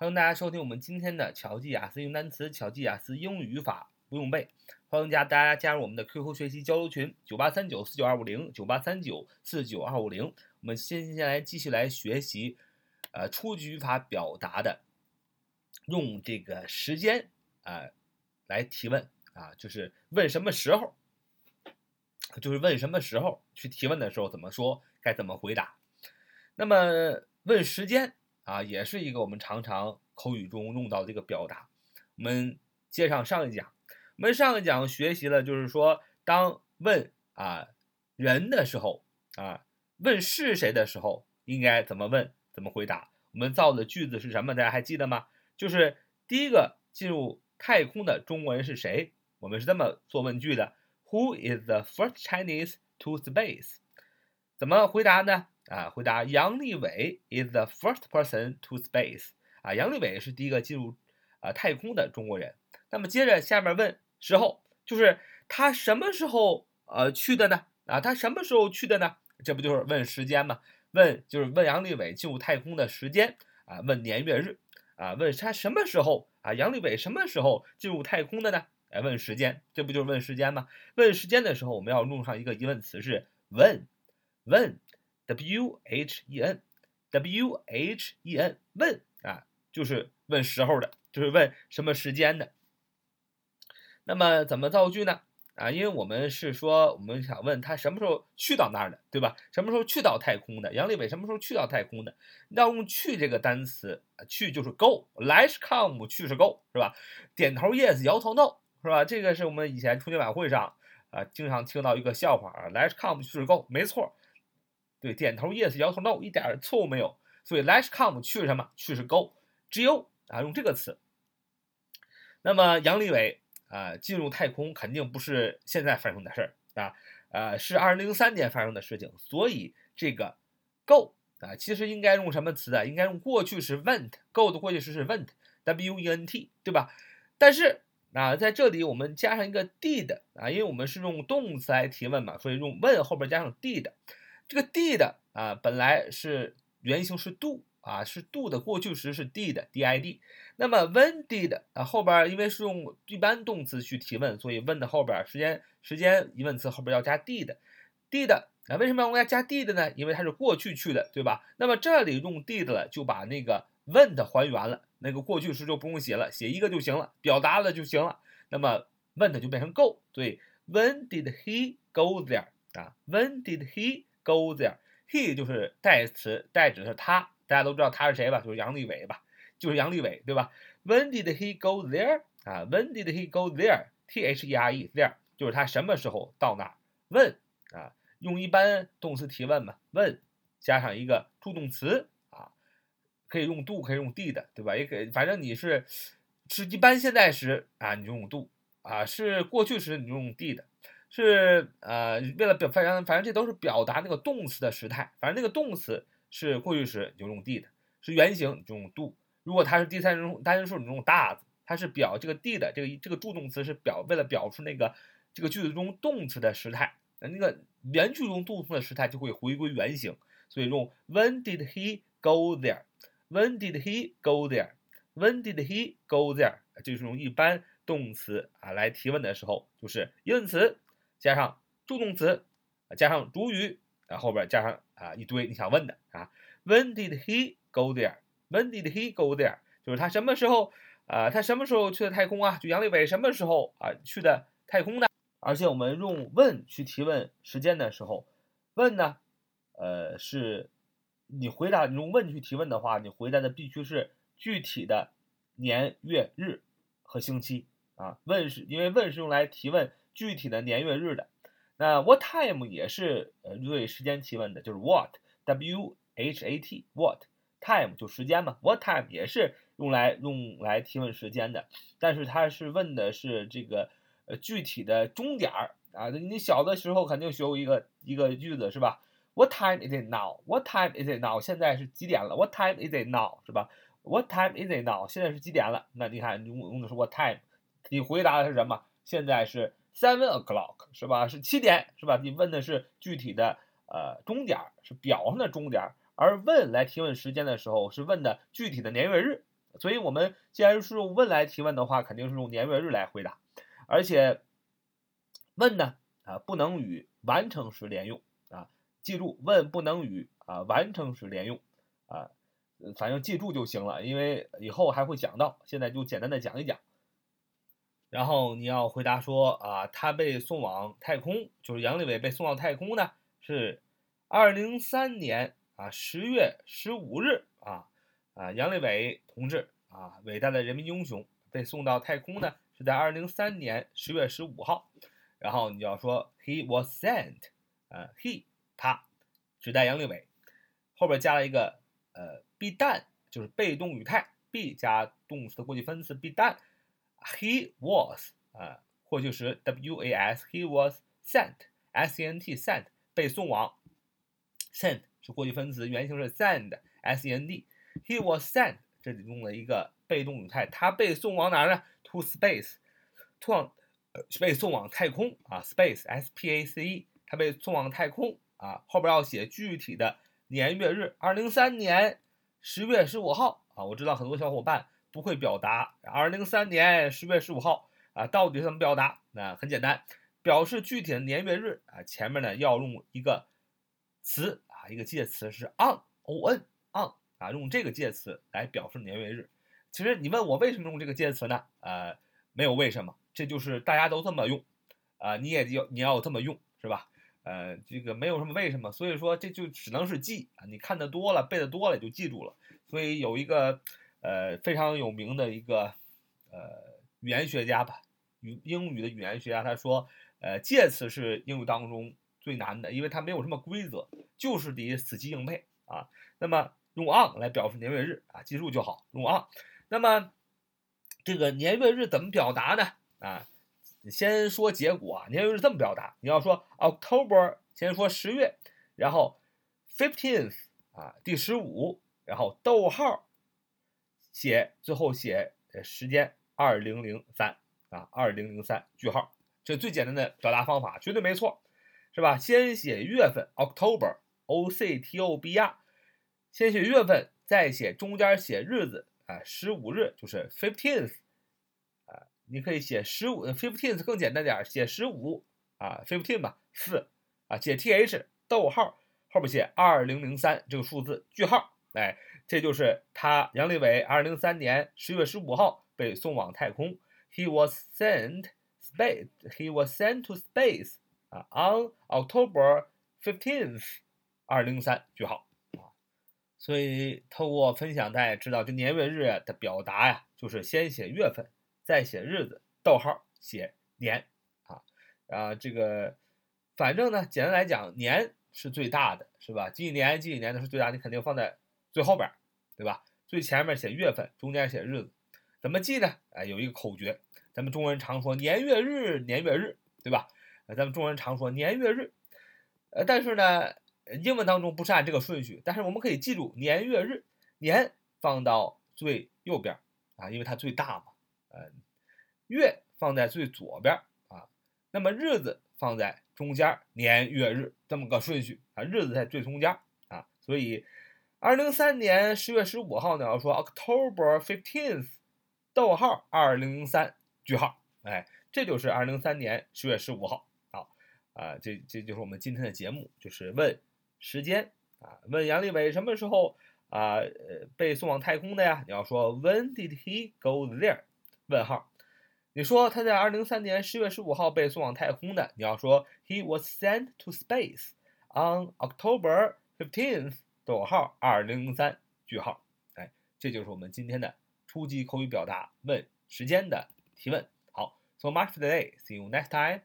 欢迎大家收听我们今天的巧记雅思用单词、巧记雅思英语语法不用背。欢迎加大家加入我们的 QQ 学习交流群：九八三九四九二五零九八三九四九二五零。我们先先来继续来学习，呃，初级语法表达的，用这个时间啊来提问啊，就是问什么时候，就是问什么时候去提问的时候怎么说，该怎么回答。那么问时间啊，也是一个我们常常口语中用到的一个表达。我们接上上一讲，我们上一讲学习了，就是说当问啊人的时候啊，问是谁的时候，应该怎么问，怎么回答。我们造的句子是什么？大家还记得吗？就是第一个进入太空的中国人是谁？我们是这么做问句的：Who is the first Chinese to space？怎么回答呢？啊，回答杨利伟 is the first person to space。啊，杨利伟是第一个进入啊太空的中国人。那么接着下面问时候，就是他什么时候呃去的呢？啊，他什么时候去的呢？这不就是问时间吗？问就是问杨利伟进入太空的时间啊，问年月日啊，问他什么时候啊？杨利伟什么时候进入太空的呢？哎，问时间，这不就是问时间吗？问时间的时候，我们要用上一个疑问词是 when when，when。W H E N，W H E N，问啊，就是问时候的，就是问什么时间的。那么怎么造句呢？啊，因为我们是说，我们想问他什么时候去到那儿的，对吧？什么时候去到太空的？杨利伟什么时候去到太空的？要用去这个单词，去就是 go let come 去是 go，是吧？点头 yes，摇头 no，是吧？这个是我们以前春节晚会上啊，经常听到一个笑话啊 let come 去是 go，没错。对，点头 yes，摇头 no，一点错误没有。所以 let's come 去什么？去是 go，G O 啊，用这个词。那么杨利伟啊进入太空肯定不是现在发生的事儿啊，呃是二零零三年发生的事情。所以这个 go 啊，其实应该用什么词啊？应该用过去时 went，go 的过去时是 went，W E N T，对吧？但是啊在这里我们加上一个 did 啊，因为我们是用动词来提问嘛，所以用问后边加上 did。这个 did 啊，本来是原型是 do 啊，是 do 的过去时是 did，did。那么 when did 啊，后边因为是用一般动词去提问，所以 when 的后边时间时间疑问词后边要加 did，did 啊，为什么要加加 did 呢？因为它是过去去的，对吧？那么这里用 did 了，就把那个 when 还原了，那个过去时就不用写了，写一个就行了，表达了就行了。那么 when 就变成 go，所以 when did he go there 啊？when did he Go there，he 就是代词，代指的是他，大家都知道他是谁吧？就是杨利伟吧，就是杨利伟，对吧？When did he go there？啊，When did he go there？T H E R E，there 就是他什么时候到那儿？问啊，用一般动词提问嘛？问加上一个助动词啊，可以用 do，可以用 did，对吧？也可以，反正你是是一般现在时啊，你就用 do 啊；是过去时，你就用 did。是呃，为了表，反正反正这都是表达那个动词的时态。反正那个动词是过去时，就用 did；是原形，就用 do。如果它是第三人称单数，你用 does。它是表这个 did 这个这个助动词是表为了表出那个这个句子中动词的时态。那个原句中动词的时态就会回归原形，所以用 When did he go there？When did he go there？When did he go there？就是用一般动词啊来提问的时候，就是疑问词。加上助动词，加上主语，啊后边加上啊一堆你想问的啊。When did he go there？When did he go there？就是他什么时候啊？他什么时候去的太空啊？就杨利伟什么时候啊去的太空呢？而且我们用问去提问时间的时候，问呢，呃是你回答你用问去提问的话，你回答的必须是具体的年月日和星期啊。问是因为问是用来提问。具体的年月日的，那 what time 也是呃对时间提问的，就是 what w h a t what time 就时间嘛，what time 也是用来用来提问时间的，但是它是问的是这个呃具体的钟点儿啊，你小的时候肯定学过一个一个句子是吧？What time is it now？What time is it now？现在是几点了？What time is it now？是吧？What time is it now？现在是几点了？那你看用用的是 what time，你回答的是什么？现在是。Seven o'clock 是吧？是七点是吧？你问的是具体的呃钟点儿，是表上的钟点儿，而问来提问时间的时候是问的具体的年月日所以我们既然是用问来提问的话，肯定是用年月日来回答，而且问呢啊不能与完成时连用啊，记住问不能与啊完成时连用啊，反正记住就行了，因为以后还会讲到，现在就简单的讲一讲。然后你要回答说啊，他被送往太空，就是杨利伟被送到太空呢，是二零零三年啊十月十五日啊啊，杨利伟同志啊，伟大的人民英雄被送到太空呢，是在二零零三年十月十五号。然后你要说 he was sent，啊 he 他指代杨利伟，后边加了一个呃 be done，就是被动语态，be 加动词的过去分词 be done。He was 啊，过去时 W A S，He was sent，S E N T sent 被送往，sent 是过去分词，原型是 send，S E N D。He was sent 这里用了一个被动语态，他被送往哪儿呢？To space，送往被送往太空啊，space，S P A C E，他被送往太空啊，后边要写具体的年月日，二零三年十月十五号啊，我知道很多小伙伴。不会表达，二零零三年十月十五号啊，到底怎么表达？那很简单，表示具体的年月日啊，前面呢要用一个词啊，一个介词是 on，o n on 啊，用这个介词来表示年月日。其实你问我为什么用这个介词呢？呃，没有为什么，这就是大家都这么用啊，你也要你要这么用是吧？呃，这个没有什么为什么，所以说这就只能是记啊，你看的多了，背的多了就记住了。所以有一个。呃，非常有名的一个呃语言学家吧，语英语的语言学家，他说，呃，介词是英语当中最难的，因为它没有什么规则，就是得死记硬背啊。那么用 on 来表示年月日啊，记住就好，用 on。那么这个年月日怎么表达呢？啊，先说结果啊，年月日这么表达，你要说 October，先说十月，然后 fifteenth 啊，第十五，然后逗号。写最后写呃时间二零零三啊二零零三句号，这最简单的表达方法，绝对没错，是吧？先写月份 October O C T O B R，先写月份，再写中间写日子啊十五日就是 fifteenth 啊，你可以写十五 fifteenth 更简单点，写十五啊 fifteen 吧四啊写 T H 逗号后边写二零零三这个数字句号。哎，这就是他杨利伟，二零零三年十月十五号被送往太空。He was sent space. He was sent to space. 啊，on October fifteenth，二零三句号啊。所以透过分享，大家知道，这年月日的表达呀，就是先写月份，再写日子，逗号写年啊啊，这个反正呢，简单来讲，年是最大的，是吧？几几年几几年的是最大，你肯定放在。最后边，对吧？最前面写月份，中间写日子，怎么记呢？哎，有一个口诀，咱们中国人常说年月日，年月日，对吧？呃，咱们中国人常说年月日，呃，但是呢，英文当中不是按这个顺序，但是我们可以记住年月日，年放到最右边啊，因为它最大嘛，呃，月放在最左边啊，那么日子放在中间，年月日这么个顺序啊，日子在最中间啊，所以。二零零三年十月十五号呢，要说 October fifteenth，逗号二零零三句号，哎，这就是二零零三年十月十五号。好，啊，这这就是我们今天的节目，就是问时间啊，问杨利伟什么时候啊呃被送往太空的呀？你要说 When did he go there？问号，你说他在二零零三年十月十五号被送往太空的，你要说 He was sent to space on October fifteenth。逗号二零零三句号，哎，这就是我们今天的初级口语表达问时间的提问。好，so much for today. See you next time.